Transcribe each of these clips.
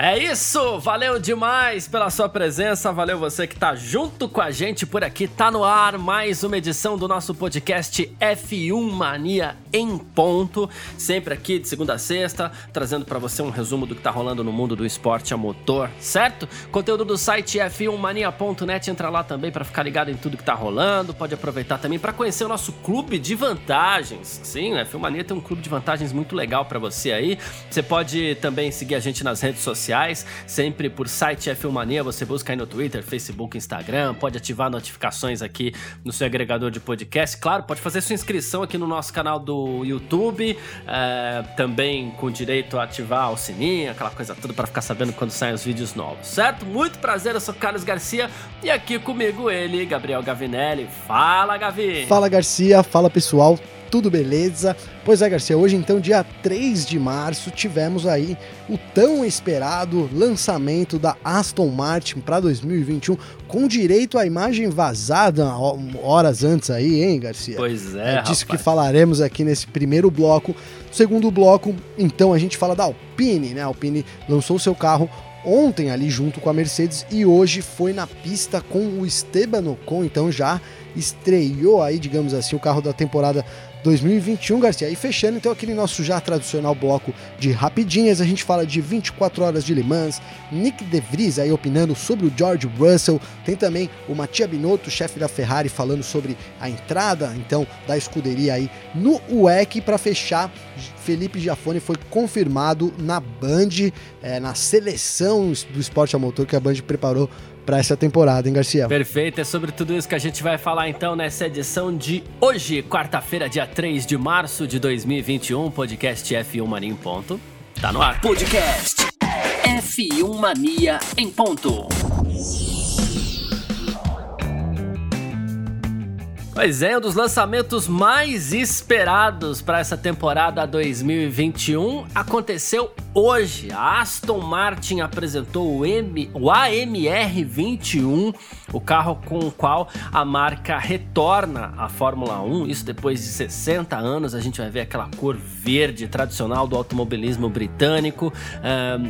É isso, valeu demais pela sua presença, valeu você que tá junto com a gente por aqui, tá no ar mais uma edição do nosso podcast F1 Mania em ponto, sempre aqui de segunda a sexta, trazendo para você um resumo do que tá rolando no mundo do esporte a motor, certo? Conteúdo do site f1mania.net, entra lá também para ficar ligado em tudo que tá rolando, pode aproveitar também para conhecer o nosso clube de vantagens. Sim, a F1 Mania tem um clube de vantagens muito legal para você aí. Você pode também seguir a gente nas redes sociais sociais, sempre por site F1 Mania, você busca aí no Twitter, Facebook, Instagram, pode ativar notificações aqui no seu agregador de podcast. Claro, pode fazer sua inscrição aqui no nosso canal do YouTube, é, também com direito a ativar o sininho, aquela coisa toda para ficar sabendo quando saem os vídeos novos, certo? Muito prazer, eu sou Carlos Garcia e aqui comigo ele, Gabriel Gavinelli. Fala, Gavi! Fala, Garcia, fala pessoal, tudo beleza? Pois é, Garcia, hoje então, dia 3 de março, tivemos aí o tão esperado lançamento da Aston Martin para 2021, com direito à imagem vazada horas antes aí, hein, Garcia? Pois é, é disso que falaremos aqui nesse primeiro bloco. segundo bloco, então, a gente fala da Alpine, né? A Alpine lançou seu carro ontem ali junto com a Mercedes e hoje foi na pista com o Esteban Ocon, então já estreou aí, digamos assim, o carro da temporada 2021, Garcia. E fechando então aquele nosso já tradicional bloco de rapidinhas, a gente fala de 24 horas de Le Mans, Nick De Vries aí opinando sobre o George Russell, tem também o Mattia Binotto, chefe da Ferrari, falando sobre a entrada então da escuderia aí no WEC para fechar. Felipe Giafone foi confirmado na Band, é, na seleção do esporte a motor que a Band preparou para essa temporada, hein, Garcia? Perfeito, é sobre tudo isso que a gente vai falar então nessa edição de hoje, quarta-feira, dia 3 de março de 2021, podcast F1 Mania em ponto. Tá no ar. Podcast F1 Mania em ponto. Pois é, um dos lançamentos mais esperados para essa temporada 2021 aconteceu hoje. A Aston Martin apresentou o, M, o AMR 21, o carro com o qual a marca retorna à Fórmula 1. Isso depois de 60 anos, a gente vai ver aquela cor verde tradicional do automobilismo britânico.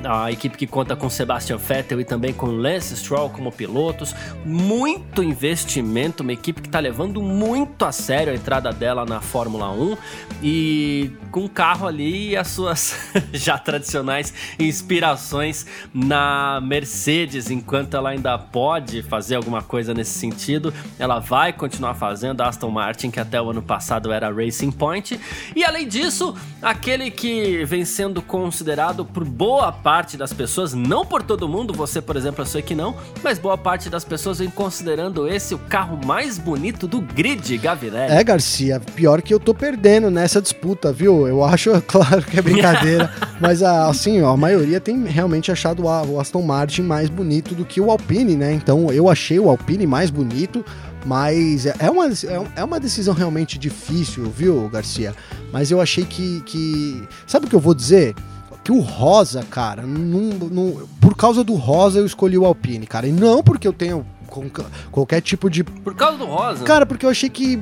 a equipe que conta com Sebastian Vettel e também com Lance Stroll como pilotos. Muito investimento, uma equipe que está levando muito a sério a entrada dela na Fórmula 1 e com o carro ali e as suas já tradicionais inspirações na Mercedes, enquanto ela ainda pode fazer alguma coisa nesse sentido, ela vai continuar fazendo. A Aston Martin, que até o ano passado era Racing Point. E além disso, aquele que vem sendo considerado por boa parte das pessoas, não por todo mundo, você, por exemplo, eu sei que não, mas boa parte das pessoas vem considerando esse o carro mais bonito do grid grid, Gavinelli. É, Garcia, pior que eu tô perdendo nessa disputa, viu? Eu acho, claro que é brincadeira, mas assim, ó, a maioria tem realmente achado o Aston Martin mais bonito do que o Alpine, né? Então eu achei o Alpine mais bonito, mas é, é uma, é, é uma decisão realmente difícil, viu, Garcia? Mas eu achei que. que... Sabe o que eu vou dizer? que o rosa, cara, não, não, por causa do rosa eu escolhi o Alpine, cara. E não porque eu tenho qualquer tipo de. Por causa do rosa? Cara, porque eu achei que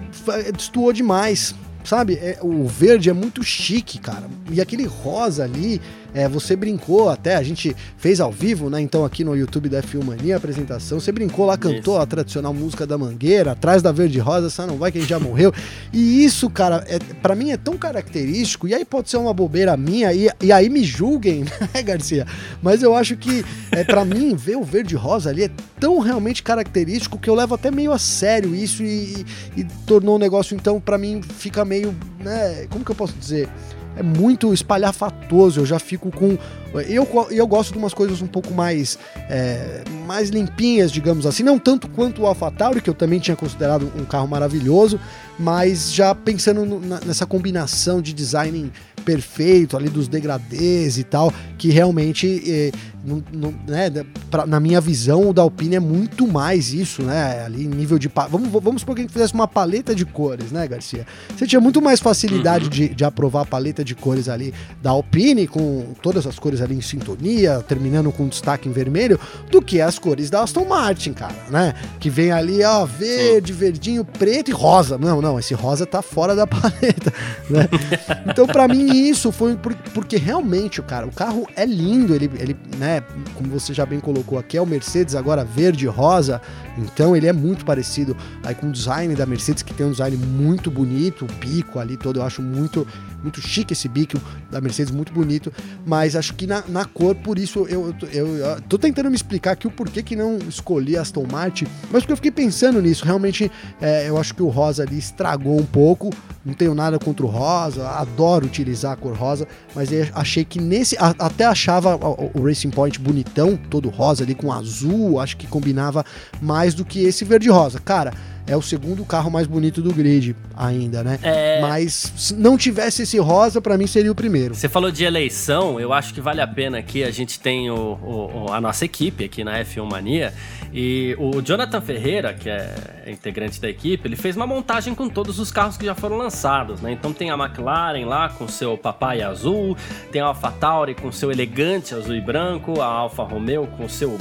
destoou demais. Sabe? É, o verde é muito chique, cara. E aquele rosa ali, é, você brincou até, a gente fez ao vivo, né? Então aqui no YouTube da F1 Mania a apresentação. Você brincou lá, cantou isso. a tradicional música da Mangueira, atrás da Verde Rosa, essa não vai que ele já morreu. E isso, cara, é, para mim é tão característico, e aí pode ser uma bobeira minha, e, e aí me julguem, né, Garcia? Mas eu acho que, é, para mim, ver o Verde Rosa ali é tão realmente característico que eu levo até meio a sério isso e, e, e tornou um negócio, então, para mim, fica meio, né? Como que eu posso dizer? É muito espalhafatoso. Eu já fico com. Eu, eu gosto de umas coisas um pouco mais, é, mais limpinhas, digamos assim. Não tanto quanto o AlphaTauri, que eu também tinha considerado um carro maravilhoso, mas já pensando no, nessa combinação de design perfeito ali dos degradês e tal, que realmente é, não, não, né, pra, na minha visão, o da Alpine é muito mais isso, né? Ali, nível de. Vamos, vamos supor que a gente fizesse uma paleta de cores, né, Garcia? Você tinha muito mais facilidade uhum. de, de aprovar a paleta de cores ali da Alpine, com todas as cores ali em sintonia, terminando com destaque em vermelho, do que as cores da Aston Martin, cara, né? Que vem ali, ó, verde, Sim. verdinho, preto e rosa. Não, não, esse rosa tá fora da paleta, né? Então, para mim, isso foi por, porque realmente, cara, o carro é lindo, ele, ele, né, como você já bem colocou aqui, é o Mercedes agora verde rosa, então ele é muito parecido aí com o design da Mercedes, que tem um design muito bonito, o bico ali todo, eu acho muito muito chique esse bico da Mercedes, muito bonito, mas acho que na, na cor, por isso eu, eu, eu, tô tentando me explicar aqui o porquê que não escolhi Aston Martin, mas porque eu fiquei pensando nisso, realmente é, eu acho que o rosa ali estragou um pouco, não tenho nada contra o rosa, adoro utilizar a cor rosa, mas achei que nesse, até achava o Racing Point bonitão, todo rosa ali com azul, acho que combinava mais do que esse verde rosa, cara é o segundo carro mais bonito do grid ainda, né? É... Mas se não tivesse esse rosa, para mim seria o primeiro. Você falou de eleição, eu acho que vale a pena aqui, a gente tem o, o, a nossa equipe aqui na F1 Mania, e o Jonathan Ferreira, que é integrante da equipe, ele fez uma montagem com todos os carros que já foram lançados, né? Então tem a McLaren lá com seu papai azul, tem a AlphaTauri com seu elegante azul e branco, a Alfa Romeo com seu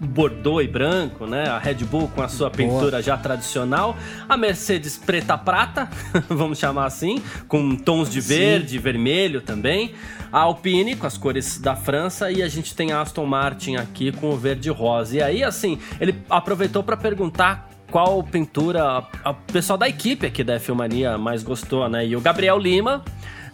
bordô e branco, né? A Red Bull com a sua Boa. pintura já tradicional, a Mercedes preta prata, vamos chamar assim, com tons de verde, Sim. vermelho também, a Alpine com as cores da França e a gente tem a Aston Martin aqui com o verde rosa. E aí assim, ele aproveitou para perguntar qual pintura o pessoal da equipe aqui da Filmania mais gostou, né? E o Gabriel Lima,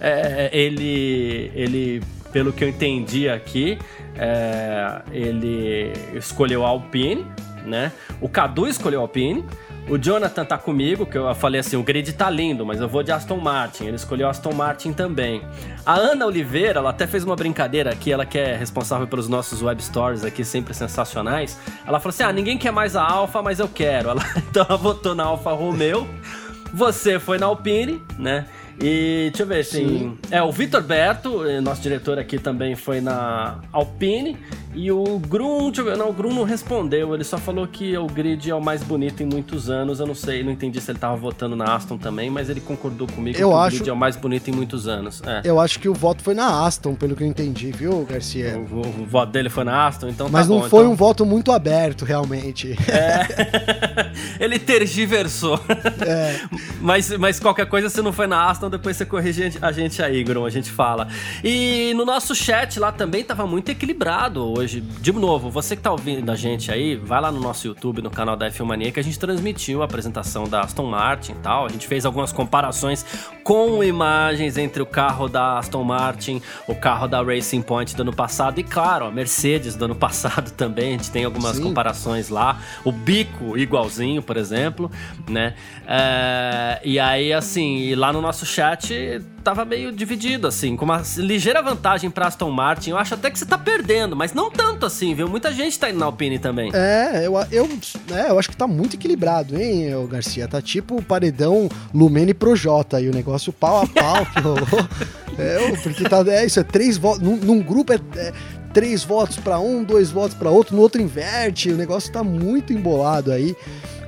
é, ele ele pelo que eu entendi aqui, é, ele escolheu a Alpine, né? O Cadu escolheu a Alpine. O Jonathan tá comigo, que eu falei assim, o grid tá lindo, mas eu vou de Aston Martin. Ele escolheu Aston Martin também. A Ana Oliveira, ela até fez uma brincadeira aqui, ela que é responsável pelos nossos web stories aqui, sempre sensacionais. Ela falou assim: ah, ninguém quer mais a Alfa, mas eu quero. Ela, então ela votou na Alfa Romeo. Você foi na Alpine, né? E deixa eu ver, assim. É, o Vitor Berto, eh, nosso diretor aqui também foi na Alpine. E o Grum, deixa eu ver, não, o Grum não respondeu, ele só falou que o grid é o mais bonito em muitos anos. Eu não sei, não entendi se ele tava votando na Aston também, mas ele concordou comigo eu que acho... o grid é o mais bonito em muitos anos. É. Eu acho que o voto foi na Aston, pelo que eu entendi, viu, Garcia? O, o, o voto dele foi na Aston, então Mas tá não bom, foi então... um voto muito aberto, realmente. É. ele tergiversou. É. mas, mas qualquer coisa, se não foi na Aston, depois você corrige a gente aí, Grum, a gente fala. E no nosso chat lá também tava muito equilibrado hoje. De novo, você que tá ouvindo a gente aí, vai lá no nosso YouTube, no canal da F1 Mania, que a gente transmitiu a apresentação da Aston Martin e tal. A gente fez algumas comparações com imagens entre o carro da Aston Martin, o carro da Racing Point do ano passado e, claro, a Mercedes do ano passado também. A gente tem algumas Sim. comparações lá. O bico igualzinho, por exemplo, né? É, e aí, assim, lá no nosso chat tava meio dividido, assim, com uma ligeira vantagem pra Aston Martin. Eu acho até que você tá perdendo, mas não tanto assim, viu? Muita gente tá indo na Alpine também. É, eu, eu, é, eu acho que tá muito equilibrado, hein, Garcia? Tá tipo o paredão Lumene pro J aí, o negócio pau a pau que rolou. É, porque tá, é isso, é três votos. Num, num grupo é, é três votos para um, dois votos para outro, no outro inverte. O negócio tá muito embolado aí.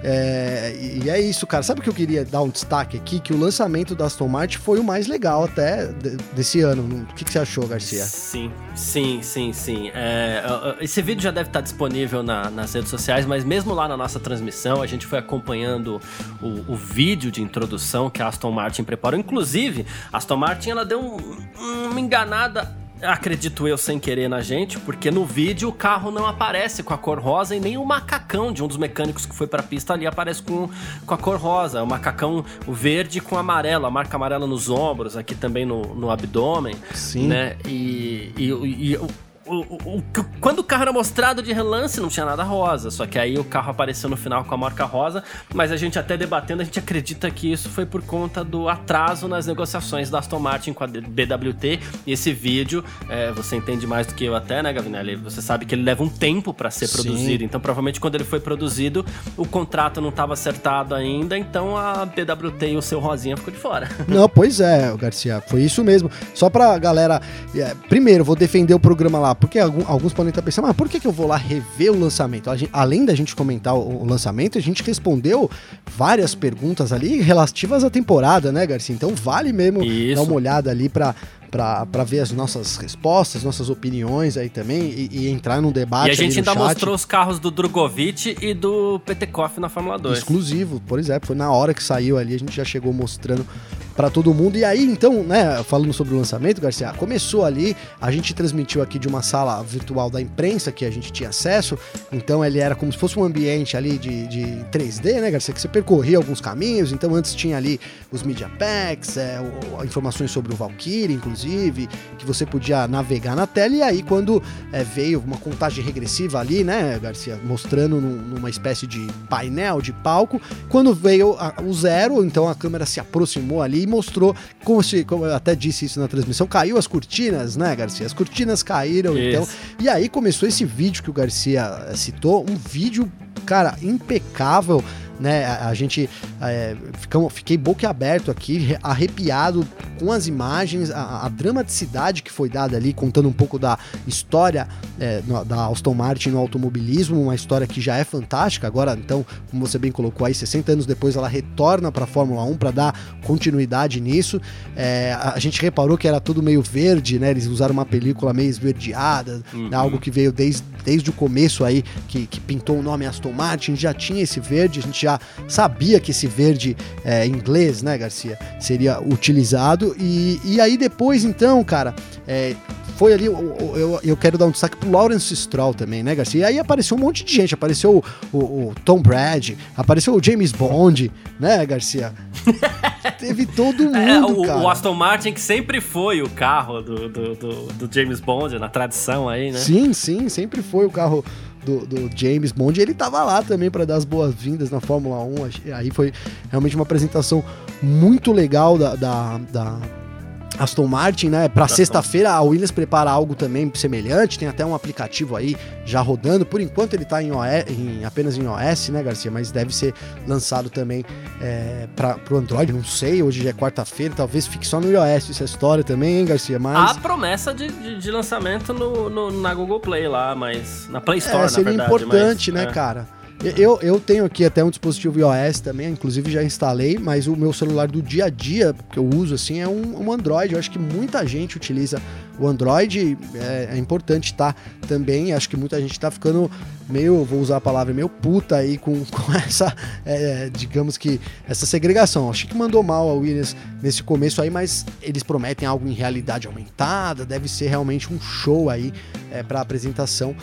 É, e é isso, cara. Sabe o que eu queria dar um destaque aqui? Que o lançamento da Aston Martin foi o mais legal até desse ano. O que, que você achou, Garcia? Sim, sim, sim, sim. É, esse vídeo já deve estar disponível na, nas redes sociais, mas mesmo lá na nossa transmissão, a gente foi acompanhando o, o vídeo de introdução que a Aston Martin preparou. Inclusive, a Aston Martin ela deu um, uma enganada acredito eu, sem querer na gente, porque no vídeo o carro não aparece com a cor rosa e nem o macacão de um dos mecânicos que foi pra pista ali aparece com, com a cor rosa. O macacão o verde com amarelo, a marca amarela nos ombros, aqui também no, no abdômen. Sim. Né? E, e, e, o, o, quando o carro era mostrado de relance, não tinha nada rosa. Só que aí o carro apareceu no final com a marca rosa. Mas a gente até debatendo, a gente acredita que isso foi por conta do atraso nas negociações da Aston Martin com a BWT. E esse vídeo, é, você entende mais do que eu até, né, Gavinelli? Você sabe que ele leva um tempo para ser Sim. produzido. Então, provavelmente, quando ele foi produzido, o contrato não estava acertado ainda. Então, a BWT e o seu Rosinha ficou de fora. Não, pois é, Garcia. Foi isso mesmo. Só pra galera. É, primeiro, vou defender o programa lá porque alguns podem estar pensando, mas por que, que eu vou lá rever o lançamento? Gente, além da gente comentar o, o, lançamento, a gente respondeu várias perguntas ali relativas à temporada, né, Garcia? Então vale mesmo Isso. dar uma olhada ali para para ver as nossas respostas, nossas opiniões aí também e, e entrar num debate. E a gente ainda chat. mostrou os carros do Drogovic e do Petekoff na Fórmula 2. Exclusivo, por exemplo, foi na hora que saiu ali, a gente já chegou mostrando para todo mundo. E aí, então, né, falando sobre o lançamento, Garcia, começou ali, a gente transmitiu aqui de uma sala virtual da imprensa que a gente tinha acesso, então ele era como se fosse um ambiente ali de, de 3D, né, Garcia, que você percorria alguns caminhos, então antes tinha ali os media packs, é, informações sobre o Valkyrie, inclusive, que você podia navegar na tela, e aí quando é, veio uma contagem regressiva ali, né, Garcia, mostrando num, numa espécie de painel, de palco, quando veio a, o zero, então a câmera se aproximou ali e mostrou, como, se, como eu até disse isso na transmissão, caiu as cortinas, né, Garcia? As cortinas caíram, isso. então. E aí começou esse vídeo que o Garcia citou, um vídeo, cara, impecável né? A, a gente é, ficamos, fiquei boquiaberto aqui, arrepiado com as imagens, a, a, dramaticidade que foi dada ali, contando um pouco da história é, no, da Aston Martin no automobilismo, uma história que já é fantástica. Agora, então, como você bem colocou aí, 60 anos depois ela retorna para a Fórmula 1 para dar continuidade nisso. É, a, a, gente reparou que era tudo meio verde, né? Eles usaram uma película meio esverdeada, uhum. algo que veio desde, desde o começo aí, que, que pintou o nome Aston Martin, já tinha esse verde, a gente já sabia que esse verde é, inglês, né, Garcia, seria utilizado. E, e aí depois, então, cara, é, foi ali, eu, eu, eu, quero dar um destaque pro Lawrence Stroll também, né, Garcia? E aí apareceu um monte de gente, apareceu o, o, o Tom Brad, apareceu o James Bond, né, Garcia? Teve todo mundo, é, o. O Aston Martin que sempre foi o carro do, do, do, do James Bond, na tradição aí, né? Sim, sim, sempre foi o carro do, do James Bond. Ele estava lá também para dar as boas-vindas na Fórmula 1. Aí foi realmente uma apresentação muito legal da, da, da Aston Martin, né? Para sexta-feira a Williams prepara algo também semelhante. Tem até um aplicativo aí já rodando. Por enquanto ele está em, em, apenas em iOS, né, Garcia? Mas deve ser lançado também é, para o Android. Não sei. Hoje já é quarta-feira. Talvez fique só no iOS essa história também, hein, Garcia? Mas a promessa de, de, de lançamento no, no, na Google Play lá, mas na Play Store, é, seria verdade, importante, mas, né, é. cara? Eu, eu tenho aqui até um dispositivo iOS também, inclusive já instalei, mas o meu celular do dia a dia que eu uso assim é um, um Android. Eu acho que muita gente utiliza o Android, é, é importante estar tá, também. Acho que muita gente está ficando meio, vou usar a palavra, meio puta aí com, com essa, é, digamos que, essa segregação. Acho que mandou mal a Williams nesse começo aí, mas eles prometem algo em realidade aumentada, deve ser realmente um show aí é, para apresentação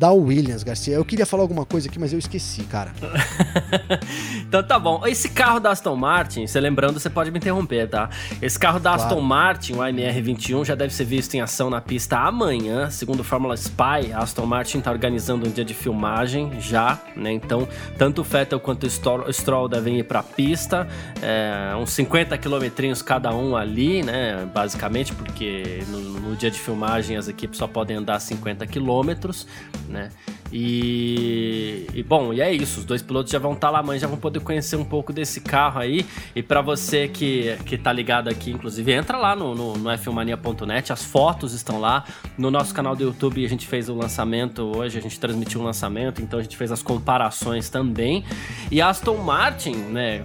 da Williams, Garcia. Eu queria falar alguma coisa aqui, mas eu esqueci, cara. então tá bom. Esse carro da Aston Martin, você lembrando, você pode me interromper, tá? Esse carro da claro. Aston Martin, o AMR21, já deve ser visto em ação na pista amanhã. Segundo o Fórmula Spy, a Aston Martin tá organizando um dia de filmagem já, né? Então, tanto o Vettel quanto o Stroll devem ir pra pista. É, uns 50 quilometrinhos cada um ali, né? Basicamente, porque no, no dia de filmagem as equipes só podem andar 50 quilômetros né? E, e, bom, e é isso. Os dois pilotos já vão estar tá lá amanhã, já vão poder conhecer um pouco desse carro aí. E para você que, que tá ligado aqui, inclusive, entra lá no, no, no F1mania.net, as fotos estão lá. No nosso canal do YouTube a gente fez o lançamento hoje, a gente transmitiu o lançamento, então a gente fez as comparações também. E Aston Martin, né,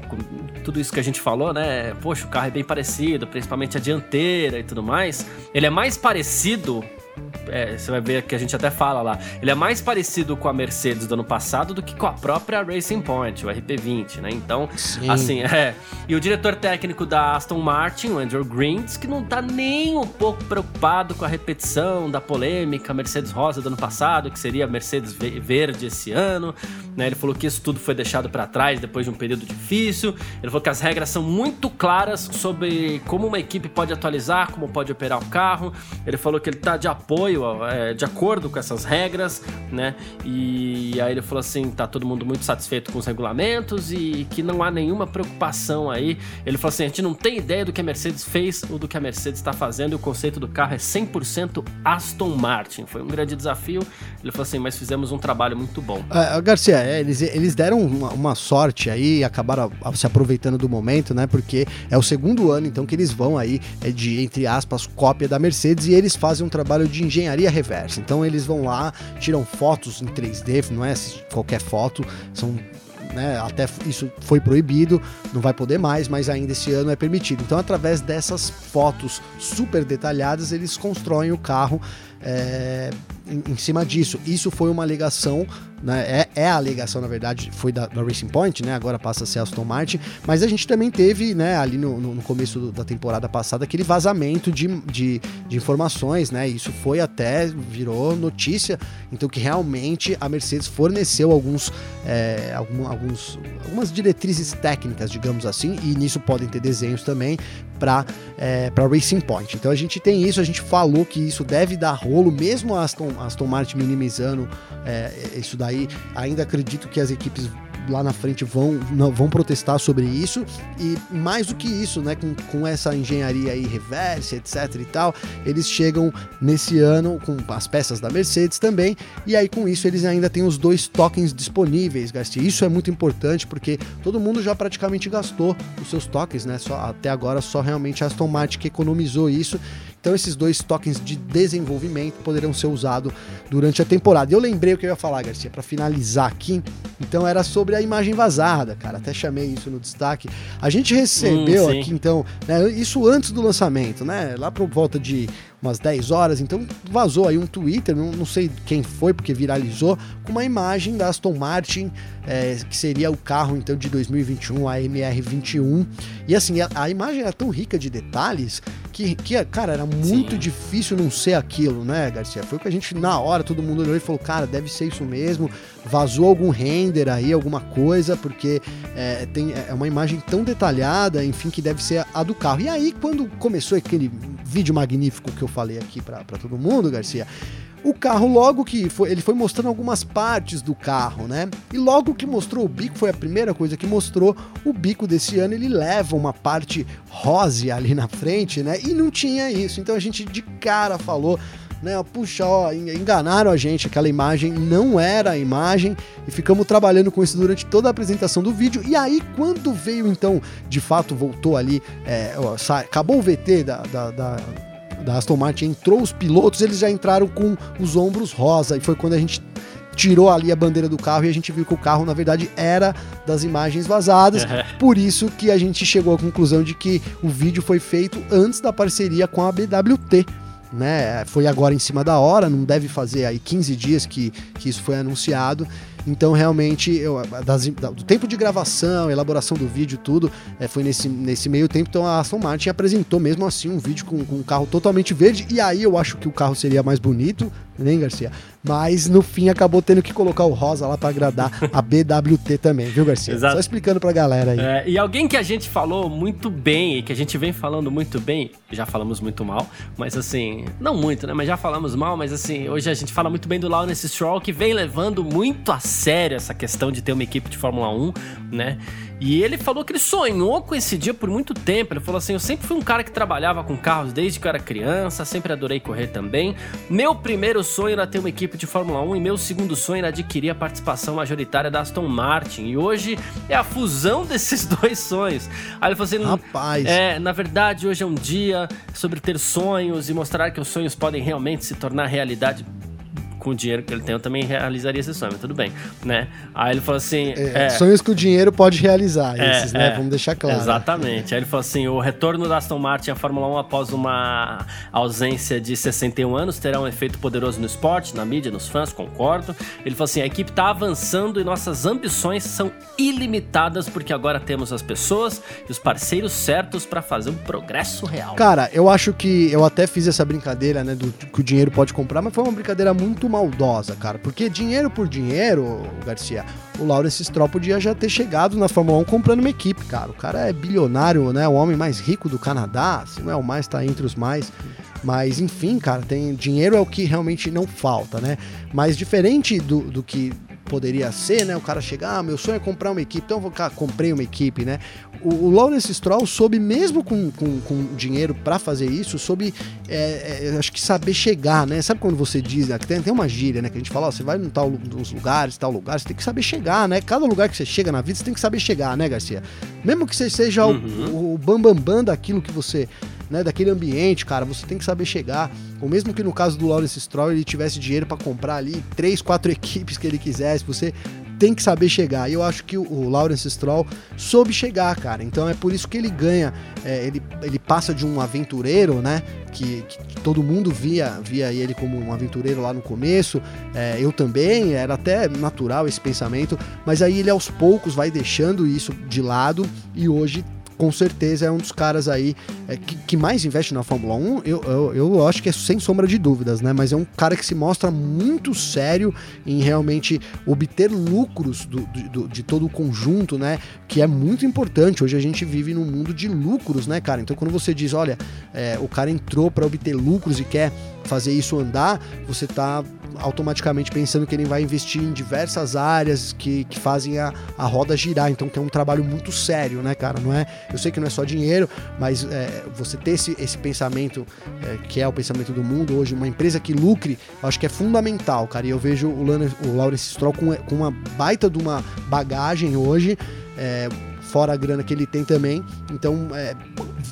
tudo isso que a gente falou, né, poxa, o carro é bem parecido, principalmente a dianteira e tudo mais. Ele é mais parecido é, você vai ver que a gente até fala lá, ele é mais parecido com a Mercedes do ano passado do que com a própria Racing Point, o RP20, né? Então, Sim. assim, é. E o diretor técnico da Aston Martin, o Andrew Green, diz que não tá nem um pouco preocupado com a repetição da polêmica Mercedes rosa do ano passado, que seria Mercedes verde esse ano, né? Ele falou que isso tudo foi deixado para trás depois de um período difícil. Ele falou que as regras são muito claras sobre como uma equipe pode atualizar, como pode operar o carro. Ele falou que ele tá de apoio é, de acordo com essas regras, né? E aí ele falou assim: tá todo mundo muito satisfeito com os regulamentos e que não há nenhuma preocupação aí. Ele falou assim: a gente não tem ideia do que a Mercedes fez ou do que a Mercedes está fazendo e o conceito do carro é 100% Aston Martin. Foi um grande desafio. Ele falou assim: mas fizemos um trabalho muito bom. Uh, Garcia, é, eles, eles deram uma, uma sorte aí, acabaram se aproveitando do momento, né? Porque é o segundo ano então que eles vão aí é de, entre aspas, cópia da Mercedes e eles fazem um trabalho de de engenharia reversa. Então eles vão lá, tiram fotos em 3D, não é qualquer foto, são né, até isso foi proibido, não vai poder mais, mas ainda esse ano é permitido. Então, através dessas fotos super detalhadas, eles constroem o carro é, em, em, cima disso. Isso foi uma alegação né? É, é, a alegação, na verdade, foi da, da, Racing Point, né? Agora passa a ser Aston Martin. Mas a gente também teve, né, ali no, no começo do, da temporada passada, aquele vazamento de, de, de, informações, né? Isso foi até, virou notícia. Então, que realmente a Mercedes forneceu alguns, é, algum, alguns, algumas diretrizes técnicas, digamos assim, e nisso podem ter desenhos também para é, Racing Point. Então a gente tem isso, a gente falou que isso deve dar rolo, mesmo a Aston, Aston Martin minimizando é, isso daí. Ainda acredito que as equipes lá na frente vão, vão protestar sobre isso e mais do que isso, né, com, com essa engenharia aí reversa, etc e tal, eles chegam nesse ano com as peças da Mercedes também e aí com isso eles ainda têm os dois tokens disponíveis, Garcia. Isso é muito importante porque todo mundo já praticamente gastou os seus tokens, né? Só até agora só realmente a Aston Martin que economizou isso então esses dois tokens de desenvolvimento poderão ser usados durante a temporada. Eu lembrei o que eu ia falar, Garcia, para finalizar aqui. Então era sobre a imagem vazada, cara. Até chamei isso no destaque. A gente recebeu hum, aqui, então, né, isso antes do lançamento, né? Lá por volta de umas 10 horas, então vazou aí um Twitter, não, não sei quem foi, porque viralizou, com uma imagem da Aston Martin, é, que seria o carro então de 2021, a MR21. E assim, a, a imagem era tão rica de detalhes que, que cara, era muito Sim. difícil não ser aquilo, né, Garcia? Foi o que a gente, na hora, todo mundo olhou e falou, cara, deve ser isso mesmo. Vazou algum render aí, alguma coisa, porque é, tem, é uma imagem tão detalhada, enfim, que deve ser a do carro. E aí, quando começou aquele vídeo magnífico que eu falei aqui para todo mundo, Garcia, o carro logo que foi, ele foi mostrando algumas partes do carro, né? E logo que mostrou o bico, foi a primeira coisa que mostrou, o bico desse ano ele leva uma parte rosa ali na frente, né? E não tinha isso. Então a gente de cara falou, né? Puxa, ó, enganaram a gente, aquela imagem não era a imagem e ficamos trabalhando com isso durante toda a apresentação do vídeo. E aí, quando veio então, de fato, voltou ali, é, ó, acabou o VT da, da, da da Aston Martin entrou os pilotos, eles já entraram com os ombros rosa. E foi quando a gente tirou ali a bandeira do carro e a gente viu que o carro, na verdade, era das imagens vazadas. Por isso que a gente chegou à conclusão de que o vídeo foi feito antes da parceria com a BWT. Né? Foi agora em cima da hora, não deve fazer aí 15 dias que, que isso foi anunciado. Então, realmente, eu, das, do tempo de gravação, elaboração do vídeo, tudo, é, foi nesse, nesse meio tempo. Então, a Aston Martin apresentou mesmo assim um vídeo com, com um carro totalmente verde. E aí eu acho que o carro seria mais bonito, nem Garcia? Mas no fim acabou tendo que colocar o rosa lá para agradar a BWT também, viu, Garcia? Exato. Só explicando pra galera aí. É, e alguém que a gente falou muito bem e que a gente vem falando muito bem, já falamos muito mal, mas assim, não muito, né? Mas já falamos mal, mas assim, hoje a gente fala muito bem do Lawrence Stroll, que vem levando muito a sério essa questão de ter uma equipe de Fórmula 1, né? E ele falou que ele sonhou com esse dia por muito tempo. Ele falou assim: Eu sempre fui um cara que trabalhava com carros desde que eu era criança, sempre adorei correr também. Meu primeiro sonho era ter uma equipe de Fórmula 1 e meu segundo sonho era adquirir a participação majoritária da Aston Martin. E hoje é a fusão desses dois sonhos. Aí ele falou assim: Rapaz. É, na verdade, hoje é um dia sobre ter sonhos e mostrar que os sonhos podem realmente se tornar realidade com o dinheiro que ele tem, eu também realizaria esse sonho, mas tudo bem, né? Aí ele falou assim... É, é, sonhos que o dinheiro pode realizar, é, esses, né? É. Vamos deixar claro. Exatamente. Aí ele falou assim, o retorno da Aston Martin à Fórmula 1 após uma ausência de 61 anos terá um efeito poderoso no esporte, na mídia, nos fãs, concordo. Ele falou assim, a equipe está avançando e nossas ambições são ilimitadas porque agora temos as pessoas e os parceiros certos para fazer um progresso real. Cara, eu acho que eu até fiz essa brincadeira, né, do que o dinheiro pode comprar, mas foi uma brincadeira muito maldosa, cara. Porque dinheiro por dinheiro, Garcia, o Lawrence Stroll podia já ter chegado na Fórmula 1 comprando uma equipe, cara. O cara é bilionário, né? O homem mais rico do Canadá, se não é o mais, tá entre os mais. Mas enfim, cara, tem dinheiro é o que realmente não falta, né? Mas diferente do, do que poderia ser, né? O cara chegar, ah, meu sonho é comprar uma equipe, então eu vou, cá, comprei uma equipe, né? O, o Lawrence Stroll soube, mesmo com, com, com dinheiro para fazer isso, soube, é, é, acho que saber chegar, né? Sabe quando você diz, né? tem, tem uma gíria, né? Que a gente fala, ó, você vai em tal, nos lugares, tal lugar, você tem que saber chegar, né? Cada lugar que você chega na vida, você tem que saber chegar, né, Garcia? Mesmo que você seja uhum. o, o bambambam bam, bam daquilo que você né, daquele ambiente, cara, você tem que saber chegar. Ou mesmo que no caso do Lawrence Stroll ele tivesse dinheiro para comprar ali três, quatro equipes que ele quisesse, você tem que saber chegar. E eu acho que o, Lawrence Stroll soube chegar, cara. Então é por isso que ele ganha. É, ele, ele passa de um aventureiro, né? Que, que, todo mundo via, via ele como um aventureiro lá no começo. É, eu também, era até natural esse pensamento. Mas aí ele aos poucos vai deixando isso de lado e hoje com certeza é um dos caras aí é, que, que, mais investe na Fórmula 1. Eu, eu, eu, acho que é sem sombra de dúvidas, né? Mas é um cara que se mostra muito sério em realmente obter lucros do, do, de todo o conjunto, né? Que é muito importante. Hoje a gente vive num mundo de lucros, né, cara? Então quando você diz, olha, é, o cara entrou para obter lucros e quer fazer isso andar, você está automaticamente pensando que ele vai investir em diversas áreas que, que fazem a, a roda girar. Então, que é um trabalho muito sério, né, cara? Não é, eu sei que não é só dinheiro, mas é, você ter esse, esse pensamento, é, que é o pensamento do mundo hoje, uma empresa que lucre, acho que é fundamental, cara. E eu vejo o, Lana, o Lawrence Stroll com, com uma baita de uma bagagem hoje. É, fora a grana que ele tem também. Então, é,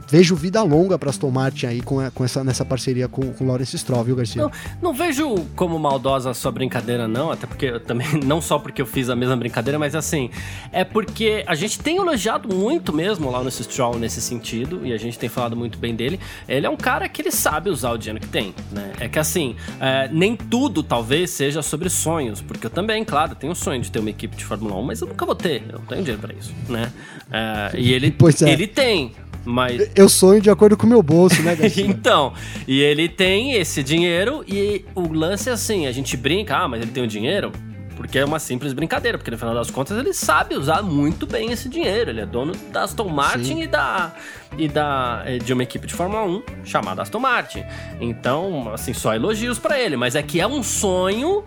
vejo vida longa para Aston Martin aí com, com essa, nessa parceria com, o Lawrence Stroll, viu, Garcia? Não, não vejo como maldosa a sua brincadeira, não, até porque eu também, não só porque eu fiz a mesma brincadeira, mas assim, é porque a gente tem elogiado muito mesmo Lawrence Stroll nesse sentido, e a gente tem falado muito bem dele. Ele é um cara que ele sabe usar o dinheiro que tem, né? É que assim, é, nem tudo talvez seja sobre sonhos, porque eu também, claro, tenho o sonho de ter uma equipe de Fórmula 1, mas eu nunca vou ter, eu não tenho dinheiro para isso, né? É, e ele, é. ele tem, mas... Eu sonho de acordo com o meu bolso, né, então, e ele tem esse dinheiro e o lance é assim, a gente brinca, ah, mas ele tem o dinheiro, porque é uma simples brincadeira, porque no final das contas ele sabe usar muito bem esse dinheiro. Ele é dono da Aston Martin e da, e da eh, de uma equipe de Fórmula 1 chamada Aston Martin. Então, assim, só elogios para ele, mas é que é um sonho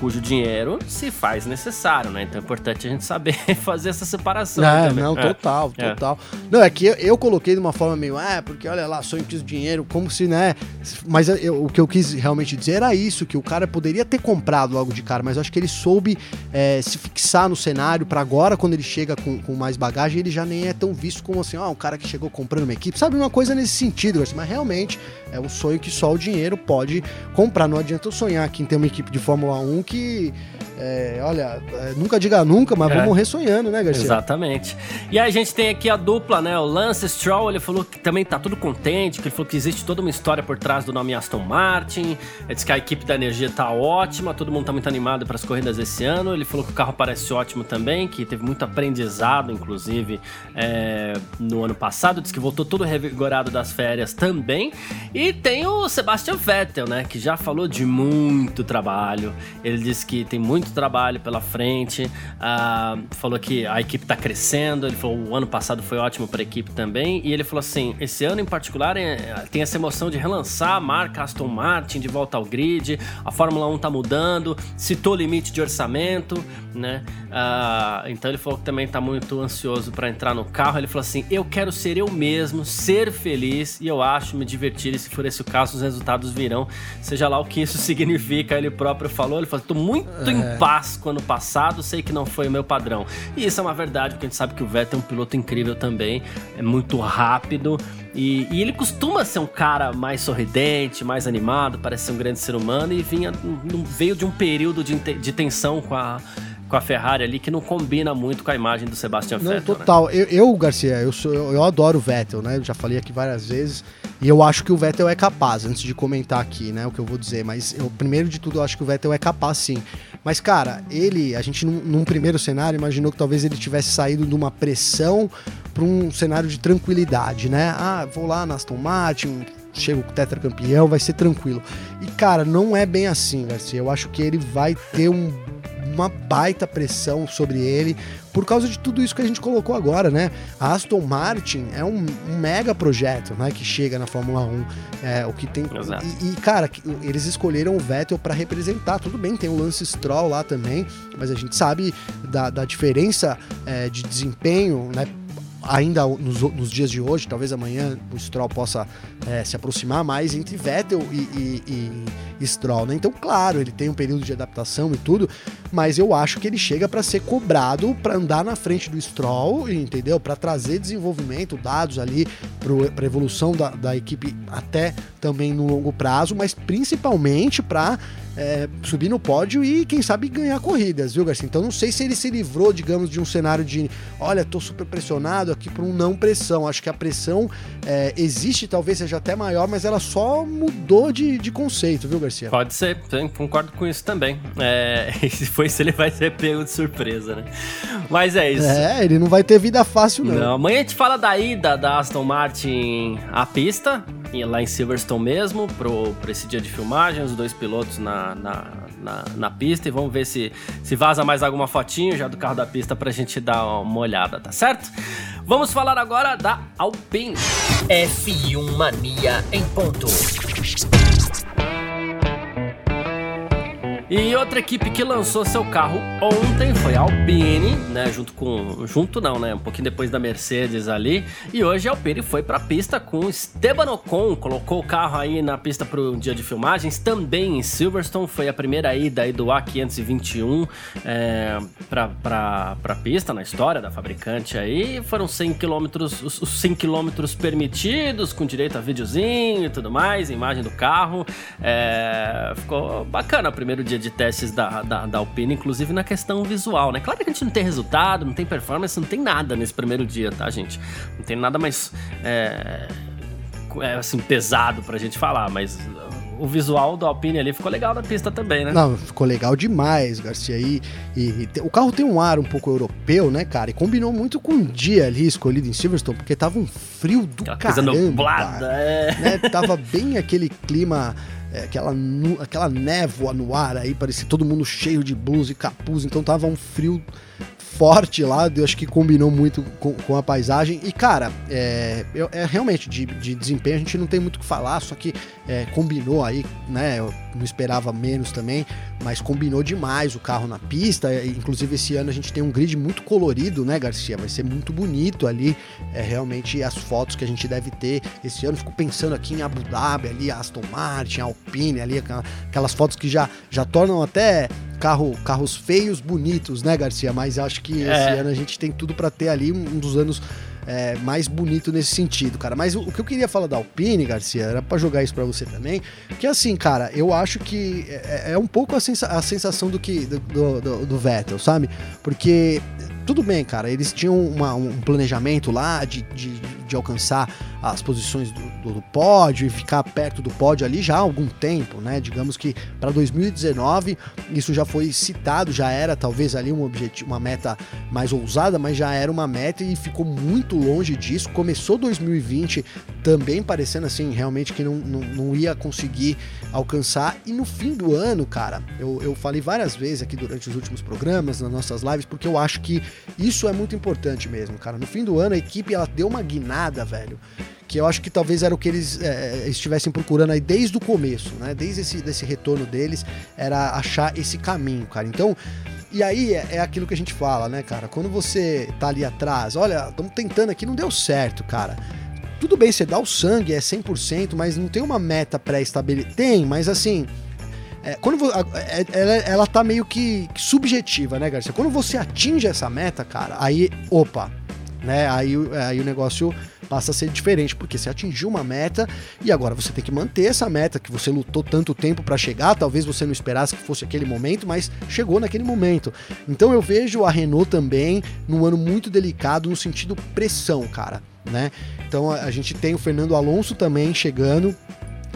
cujo dinheiro se faz necessário, né? Então é importante a gente saber fazer essa separação. É, também. não, total, é. total. Não, é que eu, eu, coloquei de uma forma meio, ah, porque olha lá, sonho quis dinheiro, como se, né? Mas eu, o que eu quis realmente dizer era isso, que o cara poderia ter comprado logo de cara, mas eu acho que ele soube é, se fixar no cenário para agora, quando ele chega com, com, mais bagagem, ele já nem é tão visto como assim, ó, um cara que chegou comprando uma equipe, sabe? Uma coisa nesse sentido, mas realmente é um sonho que só o dinheiro pode comprar. Não adianta eu sonhar que tem uma equipe de Fórmula 1 que é, olha, é, nunca diga nunca, mas é. vamos morrer sonhando, né, Garcia? Exatamente. E aí a gente tem aqui a dupla, né? O Lance Stroll, ele falou que também tá tudo contente, que ele falou que existe toda uma história por trás do nome Aston Martin. Ele disse que a equipe da energia tá ótima, todo mundo tá muito animado para as corridas esse ano. Ele falou que o carro parece ótimo também, que teve muito aprendizado, inclusive, é, no ano passado. Diz que voltou todo revigorado das férias também. E tem o Sebastian Vettel, né? Que já falou de muito trabalho. Ele disse que tem muito muito trabalho pela frente. Uh, falou que a equipe está crescendo. Ele falou o ano passado foi ótimo para a equipe também. E ele falou assim: esse ano em particular é, tem essa emoção de relançar a marca Aston Martin de volta ao grid. A Fórmula 1 está mudando. Citou limite de orçamento, né? Uh, então ele falou que também está muito ansioso para entrar no carro. Ele falou assim: eu quero ser eu mesmo, ser feliz e eu acho me divertir. E se for esse o caso, os resultados virão. Seja lá o que isso significa. Ele próprio falou. Ele falou: tô muito é Páscoa ano passado, sei que não foi o meu padrão. E isso é uma verdade, porque a gente sabe que o Vettel é um piloto incrível também, é muito rápido. E, e, ele costuma ser um cara mais sorridente, mais animado, parece ser um grande ser humano e vinha, veio de um período de, de tensão com a, com a Ferrari ali que não combina muito com a imagem do Sebastian não, Vettel. Né? Total. Né? Eu, eu, Garcia, eu, sou, eu, eu, adoro o Vettel, né? Eu já falei aqui várias vezes. E eu acho que o Vettel é capaz, antes de comentar aqui, né, o que eu vou dizer. Mas eu, primeiro de tudo, eu acho que o Vettel é capaz sim. Mas, cara, ele, a gente num, num primeiro cenário imaginou que talvez ele tivesse saído de uma pressão para um cenário de tranquilidade, né? Ah, vou lá na Aston Martin, chego com o tetracampeão, vai ser tranquilo. E, cara, não é bem assim, Garcia. Eu acho que ele vai ter um uma baita pressão sobre ele por causa de tudo isso que a gente colocou agora, né? A Aston Martin é um, um mega projeto, né? Que chega na Fórmula 1, é, o que tem e, e, cara, eles escolheram o Vettel para representar. Tudo bem, tem o Lance Stroll lá também, mas a gente sabe da, da diferença é, de desempenho, né? Ainda nos, nos, dias de hoje, talvez amanhã o Stroll possa é, se aproximar mais entre Vettel e, e, e Stroll, né? Então, claro, ele tem um período de adaptação e tudo, mas eu acho que ele chega para ser cobrado para andar na frente do Stroll, entendeu? Para trazer desenvolvimento, dados ali, para evolução da, da equipe até também no longo prazo, mas principalmente para é, subir no pódio e, quem sabe, ganhar corridas, viu, Garcia? Então não sei se ele se livrou, digamos, de um cenário de olha, tô super pressionado aqui por um não pressão. Acho que a pressão é, existe, talvez seja até maior, mas ela só mudou de, de conceito, viu, Garcia? Pode ser, concordo com isso também. É, se foi se ele vai ser pego de surpresa, né? Mas é isso. É, ele não vai ter vida fácil, não. não amanhã a gente fala da ida da Aston Martin à pista, lá em Silverstone mesmo, pro, esse dia de filmagem, os dois pilotos na, na, na, na, pista e vamos ver se, se vaza mais alguma fotinho já do carro da pista pra gente dar uma olhada, tá certo? Vamos falar agora da Alpine. F1 Mania em ponto. E outra equipe que lançou seu carro ontem foi a Alpine, né? Junto com. Junto não, né? Um pouquinho depois da Mercedes ali. E hoje a Alpine foi pra pista com Esteban Ocon, colocou o carro aí na pista pro dia de filmagens. Também em Silverstone, foi a primeira ida aí do A521 é, pra, pra, pra pista na história da fabricante aí. Foram 100 km, os, os 100 km permitidos, com direito a videozinho e tudo mais, imagem do carro. É, ficou bacana o primeiro dia de testes da, da, da Alpine, inclusive na questão visual, né? Claro que a gente não tem resultado, não tem performance, não tem nada nesse primeiro dia, tá, gente? Não tem nada mais, é, é, assim, pesado pra gente falar, mas o visual do Alpine ali ficou legal na pista também, né? Não, ficou legal demais, Garcia. E, e, e o carro tem um ar um pouco europeu, né, cara? E combinou muito com o dia ali escolhido em Silverstone, porque tava um frio do Aquela caramba. Coisa nublada, é. Né? Tava bem aquele clima é, aquela, aquela névoa no ar aí, parecia todo mundo cheio de blusa e capuz, então tava um frio forte lá, eu acho que combinou muito com, com a paisagem. E, cara, é, é realmente de, de, desempenho a gente não tem muito o que falar, só que é, combinou aí, né? Não esperava menos também, mas combinou demais o carro na pista. Inclusive, esse ano a gente tem um grid muito colorido, né, Garcia? Vai ser muito bonito ali. É realmente as fotos que a gente deve ter esse ano. Fico pensando aqui em Abu Dhabi, ali, Aston Martin, Alpine, ali, aquelas fotos que já, já tornam até carro, carros feios, bonitos, né, Garcia? Mas acho que é. esse ano a gente tem tudo para ter ali um dos anos é, mais bonito nesse sentido, cara. Mas o, o, que eu queria falar da Alpine, Garcia, era para jogar isso para você também, que assim, cara, eu acho que é, é um pouco a, sensa a, sensação do que do, do, do Vettel, sabe? Porque tudo bem, cara, eles tinham uma, um planejamento lá de, de, de alcançar as posições do, do, pódio e ficar perto do pódio ali já há algum tempo, né? Digamos que para 2019 isso já foi citado, já era talvez ali um objetivo, uma meta mais ousada, mas já era uma meta e ficou muito longe disso. Começou 2020 também parecendo assim, realmente que não, não, não ia conseguir alcançar. E no fim do ano, cara, eu, eu falei várias vezes aqui durante os últimos programas, nas nossas lives, porque eu acho que isso é muito importante mesmo, cara. No fim do ano, a equipe ela deu uma guinada, velho que eu acho que talvez era o que eles é, estivessem procurando aí desde o começo, né? Desde esse desse retorno deles, era achar esse caminho, cara. Então, e aí é, é, aquilo que a gente fala, né, cara? Quando você tá ali atrás, olha, estamos tentando aqui, não deu certo, cara. Tudo bem, você dá o sangue, é 100%, mas não tem uma meta pré-estabelecida. Tem, mas assim. É, quando é, ela, ela tá meio que, que subjetiva, né, Garcia? Quando você atinge essa meta, cara, aí, opa, né? Aí, aí o negócio passa a ser diferente, porque você atingiu uma meta e agora você tem que manter essa meta que você lutou tanto tempo para chegar. Talvez você não esperasse que fosse aquele momento, mas chegou naquele momento. Então eu vejo a Renault também num ano muito delicado no sentido pressão, cara. Né? Então a gente tem o Fernando Alonso também chegando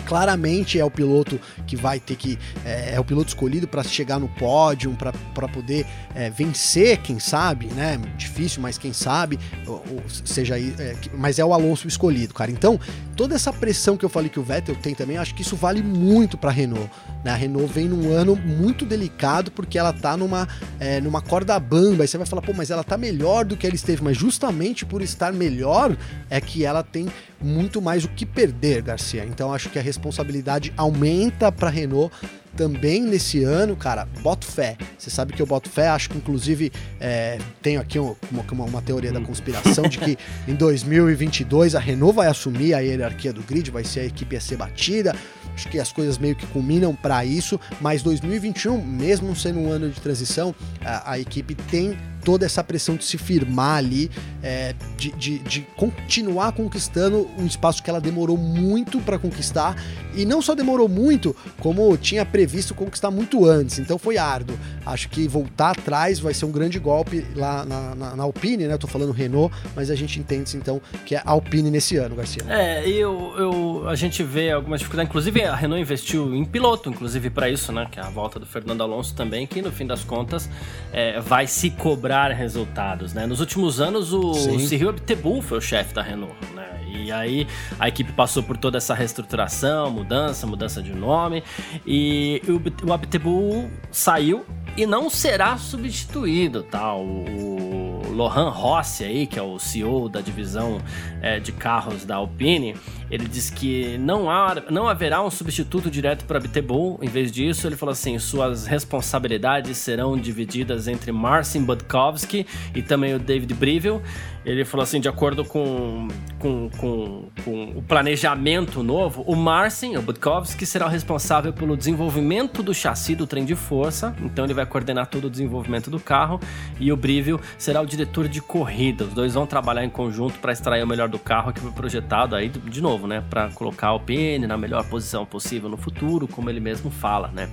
claramente é o piloto que vai ter que. É, é o piloto escolhido para chegar no pódio, para poder é, vencer, quem sabe, né? Difícil, mas quem sabe, ou, ou seja, é, mas é o Alonso escolhido, cara. Então, toda essa pressão que eu falei que o Vettel tem também, acho que isso vale muito para Renault. Né? A Renault vem num ano muito delicado porque ela tá numa, é, numa corda bamba. Aí você vai falar, pô, mas ela tá melhor do que ela esteve. Mas justamente por estar melhor é que ela tem muito mais o que perder, Garcia. Então acho que a responsabilidade aumenta para Renault também nesse ano, cara, boto fé. Você sabe que eu boto fé, acho que inclusive é, tenho aqui uma, uma, uma, teoria da conspiração de que em 2022 a Renault vai assumir a hierarquia do grid, vai ser a equipe a ser batida. Acho que as coisas meio que culminam para isso, mas 2021, mesmo sendo um ano de transição, a, a equipe tem toda essa pressão de se firmar ali, é, de, de, de, continuar conquistando um espaço que ela demorou muito para conquistar. E não só demorou muito, como tinha previsto conquistar muito antes. Então foi árduo. Acho que voltar atrás vai ser um grande golpe lá na, na, na Alpine, né? Eu tô falando Renault, mas a gente entende então que é Alpine nesse ano, Garcia. É, eu, eu, a gente vê algumas dificuldades. Inclusive, a Renault investiu em piloto, inclusive para isso, né? Que é a volta do Fernando Alonso também, que no fim das contas é, vai se cobrar resultados, né? Nos últimos anos, o, o Cyril Abiteboul foi o chefe da Renault, né? E aí a equipe passou por toda essa reestruturação, mudança, mudança de nome, e o, o Abiteboul saiu e não será substituído, tá? O, o Lohan Rossi aí, que é o CEO da divisão é, de carros da Alpine, ele disse que não, há, não haverá um substituto direto para Bitbull. Em vez disso, ele falou assim: suas responsabilidades serão divididas entre Marcin Budkowski e também o David Briville. Ele falou assim, de acordo com, com, com, com o planejamento novo, o Marcin, o Budkowski, será o responsável pelo desenvolvimento do chassi do trem de força. Então ele vai coordenar todo o desenvolvimento do carro. E o Briville será o diretor de corrida. Os dois vão trabalhar em conjunto para extrair o melhor do carro que foi projetado aí, de novo, né? Para colocar o PN na melhor posição possível no futuro, como ele mesmo fala, né?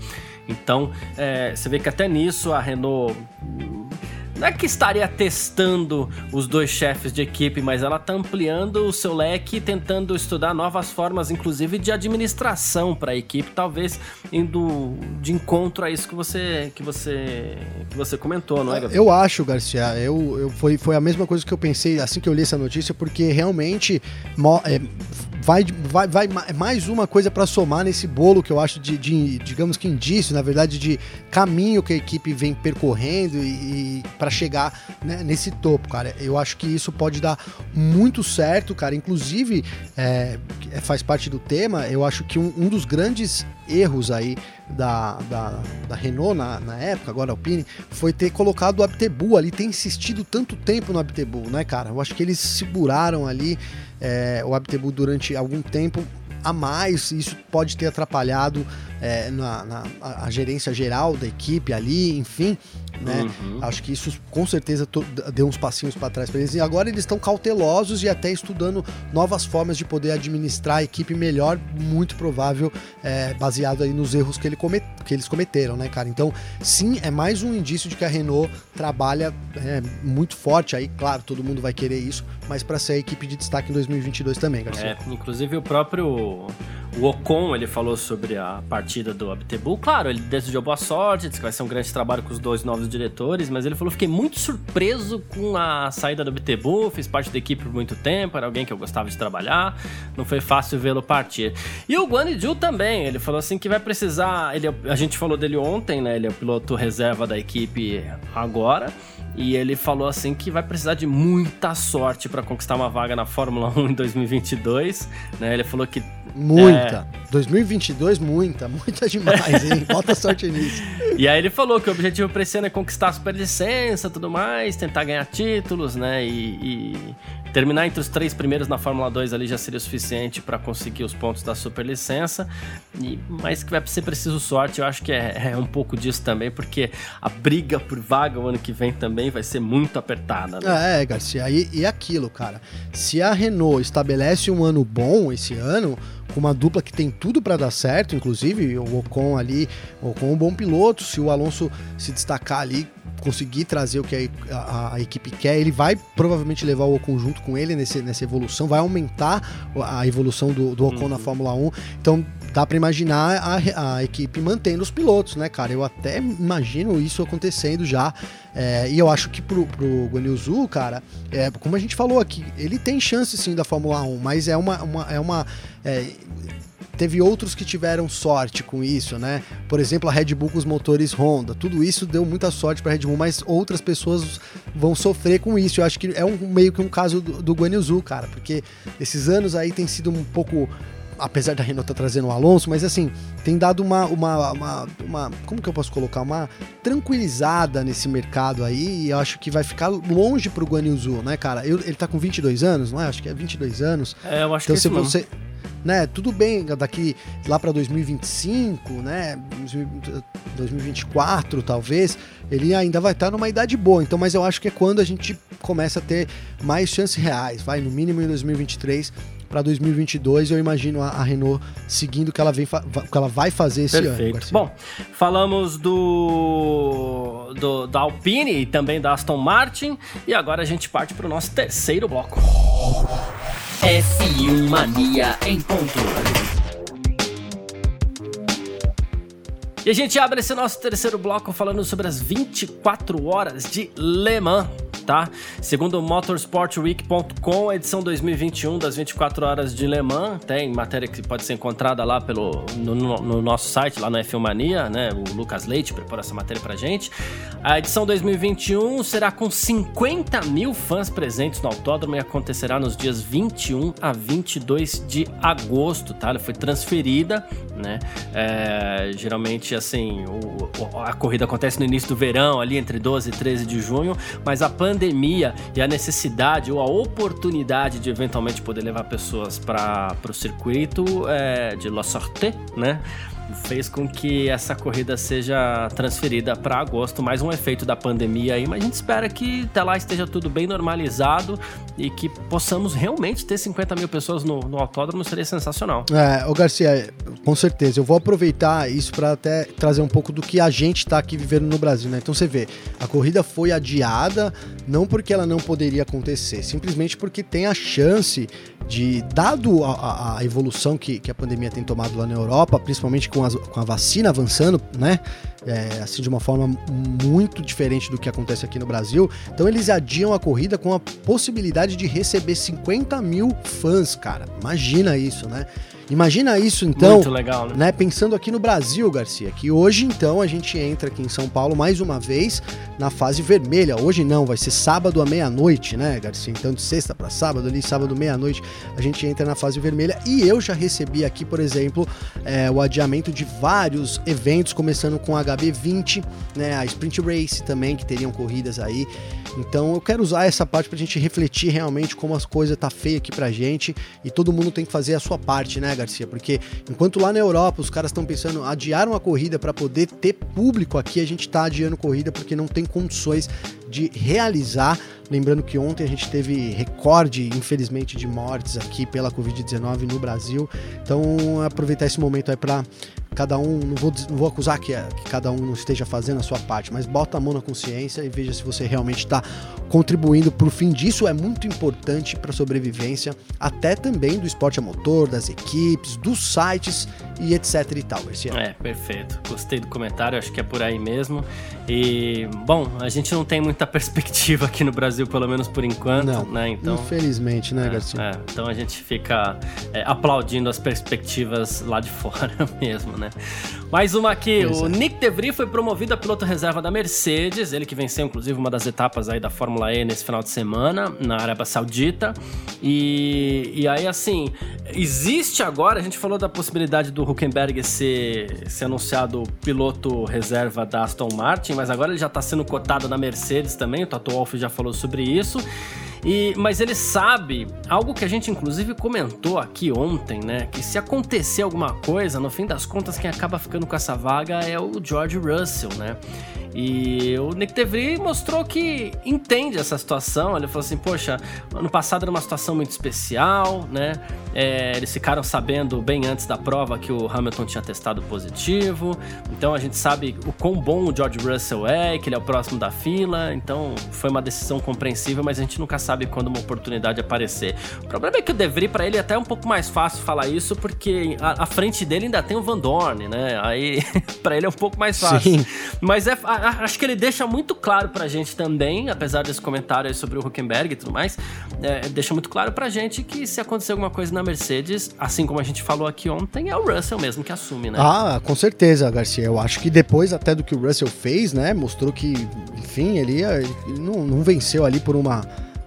Então, é, você vê que até nisso a Renault não é que estaria testando os dois chefes de equipe, mas ela está ampliando o seu leque tentando estudar novas formas, inclusive de administração para a equipe, talvez indo de encontro a isso que você que você que você comentou, não é, Gabriel? Eu acho, Garcia, eu, eu foi, foi a mesma coisa que eu pensei assim que eu li essa notícia, porque realmente é, vai, vai, vai mais uma coisa para somar nesse bolo que eu acho de, de, digamos que indício, na verdade, de caminho que a equipe vem percorrendo e, e para chegar né, nesse topo, cara. Eu acho que isso pode dar muito certo, cara. Inclusive, é, faz parte do tema, eu acho que um, um dos grandes erros aí da, da, da Renault na, na, época, agora Alpine, foi ter colocado o Abtebu ali, ter insistido tanto tempo no Abtebu, né, cara? Eu acho que eles seguraram ali é, o Abtebu durante algum tempo a mais, isso pode ter atrapalhado é, na, na a, a, gerência geral da equipe ali, enfim, né? Uhum. Acho que isso com certeza deu uns passinhos para trás para eles. E agora eles estão cautelosos e até estudando novas formas de poder administrar a equipe melhor, muito provável, é, baseado aí nos erros que, ele comet, que eles cometeram, né, cara? Então, sim, é mais um indício de que a Renault trabalha é, muito forte aí, claro, todo mundo vai querer isso, mas para ser a equipe de destaque em 2022 também, Garcia. É, inclusive o próprio o Ocon, ele falou sobre a partida do Abtebu. Claro, ele desejou boa sorte, disse que vai ser um grande trabalho com os dois novos diretores, mas ele falou: fiquei muito surpreso com a saída do Abtebu, fiz parte da equipe por muito tempo, era alguém que eu gostava de trabalhar, não foi fácil vê-lo partir. E o Guan Yu também, ele falou assim que vai precisar. Ele, a gente falou dele ontem, né? Ele é o piloto reserva da equipe agora. E ele falou assim que vai precisar de muita sorte para conquistar uma vaga na Fórmula 1 em 2022, né? Ele falalo que Muita. É... 2022, muita. Muita demais, hein? Bota sorte nisso. E aí ele falou que o objetivo pra esse ano é conquistar a superlicença e tudo mais, tentar ganhar títulos, né? E, e, terminar entre os três primeiros na Fórmula 2 ali já seria o suficiente para conseguir os pontos da superlicença. E, mas que vai ser preciso sorte, eu acho que é, é, um pouco disso também, porque a briga por vaga o ano que vem também vai ser muito apertada. Né? É, Garcia, e, e aquilo, cara. Se a Renault estabelece um ano bom esse ano com uma dupla que tem tudo para dar certo, inclusive o Ocon ali, o Ocon é um bom piloto, se o Alonso se destacar ali, conseguir trazer o que a, a, a, equipe quer, ele vai provavelmente levar o Ocon junto com ele nesse, nessa evolução, vai aumentar a evolução do, do Ocon uhum. na Fórmula 1. Então dá para imaginar a, a, equipe mantendo os pilotos, né, cara? Eu até imagino isso acontecendo já. É, e eu acho que pro, pro Guanyu cara, é, como a gente falou aqui, ele tem chance sim da Fórmula 1, mas é uma. uma é uma é, teve outros que tiveram sorte com isso, né? Por exemplo, a Red Bull com os motores Honda. Tudo isso deu muita sorte para a Red Bull, mas outras pessoas vão sofrer com isso. Eu acho que é um, meio que um caso do, do Guan Yu cara, porque esses anos aí tem sido um pouco apesar da Renault estar tá trazendo o Alonso, mas assim, tem dado uma, uma, uma, uma, Como que eu posso colocar? Uma tranquilizada nesse mercado aí, e eu acho que vai ficar longe pro Guan Yu né, cara? Eu, ele tá com 22 anos, não é? Acho que é 22 anos. É, eu acho então, que se você né? Tudo bem, daqui lá para 2025, né? 2024 talvez, ele ainda vai estar tá numa idade boa. Então, mas eu acho que é quando a gente começa a ter mais chances reais, vai no mínimo em 2023 para 2022 eu imagino a, a, Renault seguindo o que ela, vem que ela vai fazer esse Perfeito. ano. Bom, falamos do, do da Alpine e também da Aston Martin e agora a gente parte para o nosso terceiro bloco. F1 Mania em ponto. E a gente abre esse nosso terceiro bloco falando sobre as 24 horas de Le Mans tá? Segundo motorsportweek.com, edição 2021 das 24 horas de Le Mans, tem matéria que pode ser encontrada lá pelo, no, no nosso site, lá no F1 Mania, né? O Lucas Leite preparou essa matéria pra gente. A edição 2021 será com 50 mil fãs presentes no autódromo e acontecerá nos dias 21 a 22 de agosto, tá? Ela foi transferida, né? É, geralmente, assim, o, a corrida acontece no início do verão, ali entre 12 e 13 de junho, mas a pandemia pandemia e a necessidade ou a oportunidade de eventualmente poder levar pessoas para o circuito é, de La Sorte, né? Fez com que essa corrida seja transferida para agosto, mais um efeito da pandemia aí, mas a gente espera que até lá esteja tudo bem normalizado e que possamos realmente ter 50 mil pessoas no, no autódromo, seria sensacional. É, ô Garcia, com certeza, eu vou aproveitar isso para até trazer um pouco do que a gente está aqui vivendo no Brasil, né? Então você vê, a corrida foi adiada, não porque ela não poderia acontecer, simplesmente porque tem a chance de, dado a, a evolução que, que a pandemia tem tomado lá na Europa, principalmente com, as, com a vacina avançando, né? É, assim, de uma forma muito diferente do que acontece aqui no Brasil. Então eles adiam a corrida com a possibilidade de receber 50 mil fãs, cara. Imagina isso, né? Imagina isso então, Muito legal, né? né? Pensando aqui no Brasil, Garcia, que hoje então a gente entra aqui em São Paulo mais uma vez na fase vermelha. Hoje não, vai ser sábado à meia-noite, né, Garcia? Então de sexta para sábado, ali sábado meia-noite, a gente entra na fase vermelha e eu já recebi aqui, por exemplo, é, o adiamento de vários eventos, começando com a HB20, né, a Sprint Race também, que teriam corridas aí. Então eu quero usar essa parte pra gente refletir realmente como as coisas tá feia aqui pra gente e todo mundo tem que fazer a sua parte, né, Garcia? Porque enquanto lá na Europa os caras estão pensando, adiaram a corrida para poder ter público aqui, a gente tá adiando corrida porque não tem condições de realizar. Lembrando que ontem a gente teve recorde, infelizmente, de mortes aqui pela Covid-19 no Brasil. Então, aproveitar esse momento aí para cada um, não vou, não vou acusar que, que, cada um não esteja fazendo a sua parte, mas bota a mão na consciência e veja se você realmente está contribuindo para o fim disso. É muito importante para a sobrevivência, até também do esporte a motor, das equipes, dos sites e etc e tal, Garcia. É, perfeito. Gostei do comentário, acho que é por aí mesmo. E, bom, a gente não tem muita perspectiva aqui no Brasil, pelo menos por enquanto, não, né? Então, infelizmente, né, é, Garcia? É, então a gente fica é, aplaudindo as perspectivas lá de fora mesmo, né? Mais uma aqui, pois o é. Nick DeVry foi promovido a piloto reserva da Mercedes, ele que venceu inclusive uma das etapas aí da Fórmula E nesse final de semana, na Arábia Saudita. E, e aí, assim, existe agora, a gente falou da possibilidade do Huckenberg ser, ser anunciado piloto reserva da Aston Martin, mas agora ele já está sendo cotado na Mercedes também, o Toto Wolff já falou sobre isso. E, mas ele sabe algo que a gente inclusive comentou aqui ontem, né? Que se acontecer alguma coisa, no fim das contas, quem acaba ficando com essa vaga é o George Russell, né? E o Nick DeVry mostrou que entende essa situação. Ele falou assim: Poxa, ano passado era uma situação muito especial, né? É, eles ficaram sabendo bem antes da prova que o Hamilton tinha testado positivo. Então a gente sabe o quão bom o George Russell é, que ele é o próximo da fila. Então foi uma decisão compreensível, mas a gente nunca sabe quando uma oportunidade aparecer. O problema é que o DeVry, para ele, é até um pouco mais fácil falar isso, porque a, a frente dele ainda tem o Van Dorn, né? Aí para ele é um pouco mais fácil. Sim. Mas é, acho que ele deixa muito claro pra gente também, apesar desse comentário sobre o Huckenberg e tudo mais, é, deixa muito claro pra gente que se acontecer alguma coisa na Mercedes, assim como a gente falou aqui ontem, é o Russell mesmo que assume, né? Ah, com certeza, Garcia. Eu acho que depois até do que o Russell fez, né, mostrou que, enfim, ele, ele não, não venceu ali por uma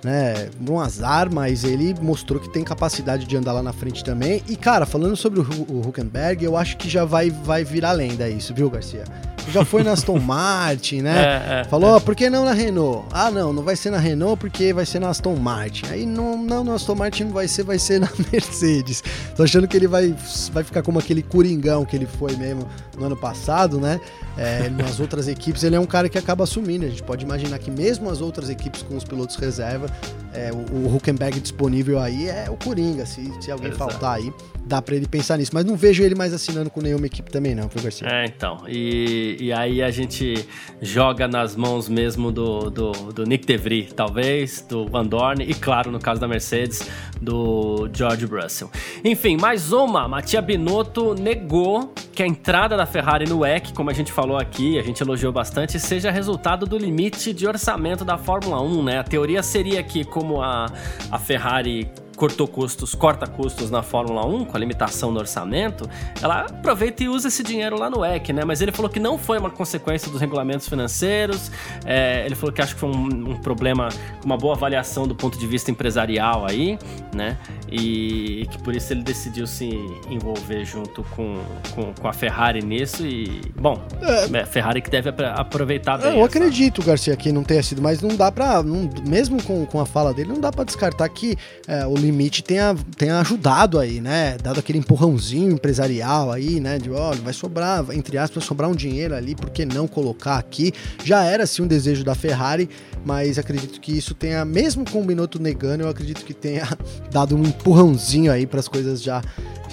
né? Um azar, mas ele mostrou que tem capacidade de andar lá na frente também. E, cara, falando sobre o, o Huckenberg, eu acho que já vai, vai virar lenda isso, viu, Garcia? Já foi na Aston Martin, né? É, é, Falou, é. por que não na Renault? Ah, não, não vai ser na Renault porque vai ser na Aston Martin. Aí não, não, na Aston Martin não vai ser, vai ser na Mercedes. Tô achando que ele vai, vai ficar como aquele coringão que ele foi mesmo no ano passado, né? É, nas outras equipes, ele é um cara que acaba assumindo. A gente pode imaginar que mesmo as outras equipes com os pilotos reserva, é, o, o Huckenberg disponível aí é o Coringa. Se, se alguém Exato. faltar aí, dá para ele pensar nisso. Mas não vejo ele mais assinando com nenhuma equipe também, não, foi Garcia. É, então. E, e aí a gente joga nas mãos mesmo do, do, do Nick DeVry, talvez, do Van Dorn e, claro, no caso da Mercedes, do George Russell. Enfim, mais uma. Matia Binotto negou que a entrada da Ferrari no WEC, como a gente falou aqui, a gente elogiou bastante, seja resultado do limite de orçamento da Fórmula 1, né? A teoria seria que, como a, a Ferrari cortou custos, corta custos na Fórmula 1 com a limitação no orçamento, ela aproveita e usa esse dinheiro lá no EC, né? Mas ele falou que não foi uma consequência dos regulamentos financeiros, é, ele falou que acho que foi um, um, problema, uma boa avaliação do ponto de vista empresarial aí, né? E que por isso ele decidiu se envolver junto com, com, com a Ferrari nisso e, bom, é, é Ferrari que deve aproveitar bem. Eu essa... acredito, Garcia, que não tenha sido, mas não dá pra, não, mesmo com, com a fala dele, não dá para descartar que é, o limite tenha, tenha ajudado aí, né? Dado aquele empurrãozinho empresarial aí, né? De olha, vai sobrar, entre aspas, vai sobrar um dinheiro ali, por que não colocar aqui? Já era assim um desejo da Ferrari, mas acredito que isso tenha, mesmo com o Binotto negando, eu acredito que tenha dado um empurrãozinho aí para as coisas já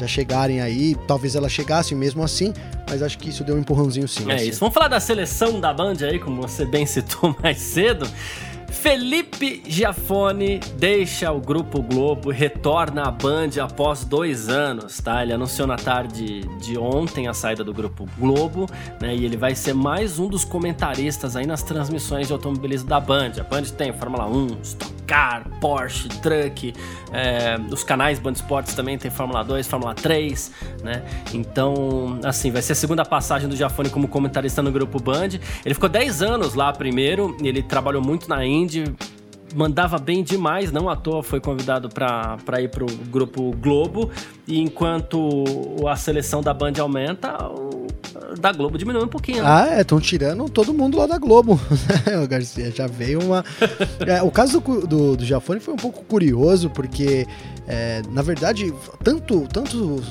já chegarem aí. Talvez ela chegasse mesmo assim, mas acho que isso deu um empurrãozinho sim. É assim. isso. Vamos falar da seleção da Band aí, como você bem citou mais cedo. Felipe Giafone deixa o Grupo Globo e retorna à Band após dois anos, tá? Ele anunciou na tarde de ontem a saída do Grupo Globo, né? E ele vai ser mais um dos comentaristas aí nas transmissões de automobilismo da Band. A Band tem Fórmula 1, Stock Car, Porsche, Truck, é, os canais Band Esportes também tem Fórmula 2, Fórmula 3, né? Então, assim, vai ser a segunda passagem do Giafone como comentarista no Grupo Band. Ele ficou 10 anos lá primeiro, ele trabalhou muito na Mandava bem demais, não à toa foi convidado para ir para o grupo Globo. E enquanto a seleção da Band aumenta, o da Globo diminui um pouquinho. Né? Ah, é, estão tirando todo mundo lá da Globo. o Garcia já veio uma. é, o caso do, do, do Jafone foi um pouco curioso, porque, é, na verdade, tanto, tanto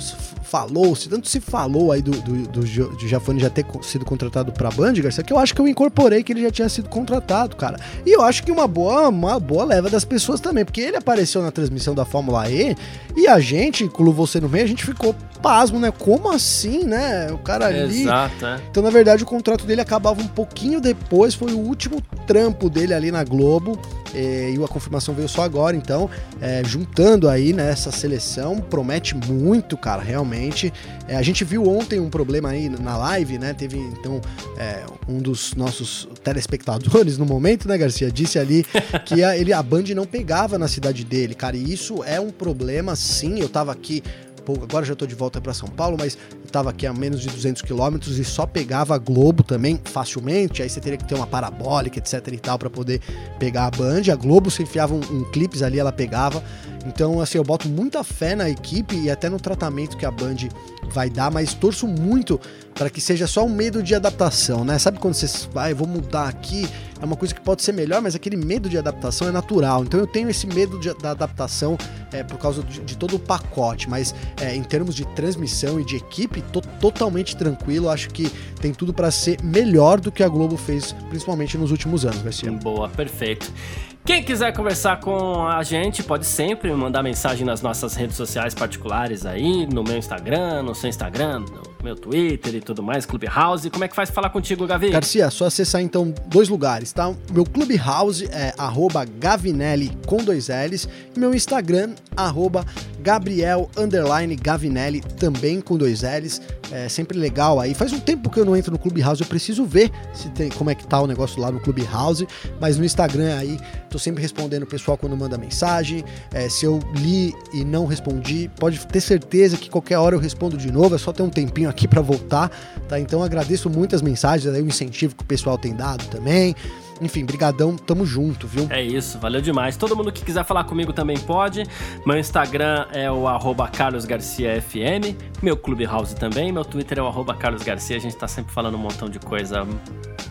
falou-se, tanto se falou aí do, do, do, do Jafone já ter sido contratado pra Band, Garcia, que eu acho que eu incorporei que ele já tinha sido contratado, cara. E eu acho que uma boa, uma boa leva das pessoas também, porque ele apareceu na transmissão da Fórmula E e a gente, com você no meio, a gente ficou pasmo, né? Como assim, né? O cara ali. Exato, é. Então, na verdade, o contrato dele acabava um pouquinho depois, foi o último trampo dele ali na Globo. É, e a confirmação veio só agora, então, é, juntando aí nessa né, seleção, promete muito, cara, realmente. É, a gente viu ontem um problema aí na live, né? Teve então é, um dos nossos telespectadores no momento, né, Garcia, disse ali que a, ele, a Band não pegava na cidade dele, cara, e isso é um problema, sim. Eu tava aqui pouco, agora já estou de volta para São Paulo, mas estava aqui a menos de 200 quilômetros e só pegava a Globo também facilmente. Aí você teria que ter uma parabólica, etc e tal, para poder pegar a Band. A Globo, se enfiava um, um clipes ali, ela pegava. Então, assim, eu boto muita fé na equipe e até no tratamento que a Band vai dar, mas torço muito para que seja só um medo de adaptação, né? Sabe quando você vai, ah, vou mudar aqui, é uma coisa que pode ser melhor, mas aquele medo de adaptação é natural. Então eu tenho esse medo de, da adaptação é, por causa de, de, todo o pacote, mas é, em termos de transmissão e de equipe, tô totalmente tranquilo. Acho que tem tudo para ser melhor do que a Globo fez, principalmente nos últimos anos, Garcia. Boa, perfeito. Quem quiser conversar com a gente, pode sempre mandar mensagem nas nossas redes sociais particulares aí, no meu Instagram, no seu Instagram, no meu Twitter e tudo mais, Clubhouse. Como é que faz falar contigo, Gavi? Garcia, só acessar então dois lugares, tá? Meu Clubhouse é arroba Gavinelli com dois L's e meu Instagram, arroba Gabriel Gavinelli, também com dois L's. É sempre legal aí. Faz um tempo que eu não entro no Clubhouse, eu preciso ver se tem, como é que tá o negócio lá no Clubhouse, mas no Instagram aí tô sempre respondendo o pessoal quando manda mensagem. É, se eu li e não respondi, pode ter certeza que qualquer hora eu respondo de novo, é só ter um tempinho aqui para voltar, tá? Então agradeço muito as mensagens, aí o incentivo que o pessoal tem dado também. Enfim, brigadão, tamo junto, viu? É isso, valeu demais. Todo mundo que quiser falar comigo também pode. Meu Instagram é o carlosgarciafm, meu Clubhouse também, meu Twitter é o carlosgarcia, a gente tá sempre falando um montão de coisa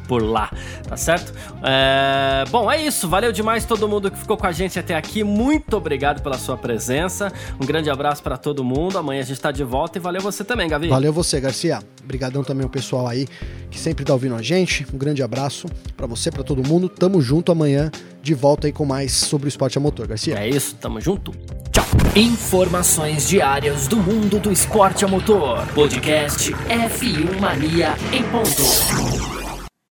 por lá, tá certo? É... Bom, é isso, valeu demais todo mundo que ficou com a gente até aqui, muito obrigado pela sua presença, um grande abraço para todo mundo, amanhã a gente tá de volta e valeu você também, Gavi. Valeu você, Garcia. Obrigadão também o pessoal aí que sempre tá ouvindo a gente, um grande abraço para você, para todo mundo, tamo junto amanhã, de volta aí com mais sobre o esporte a motor, Garcia. É isso, tamo junto. Tchau. Informações diárias do mundo do esporte a motor. Podcast F1 Mania em ponto.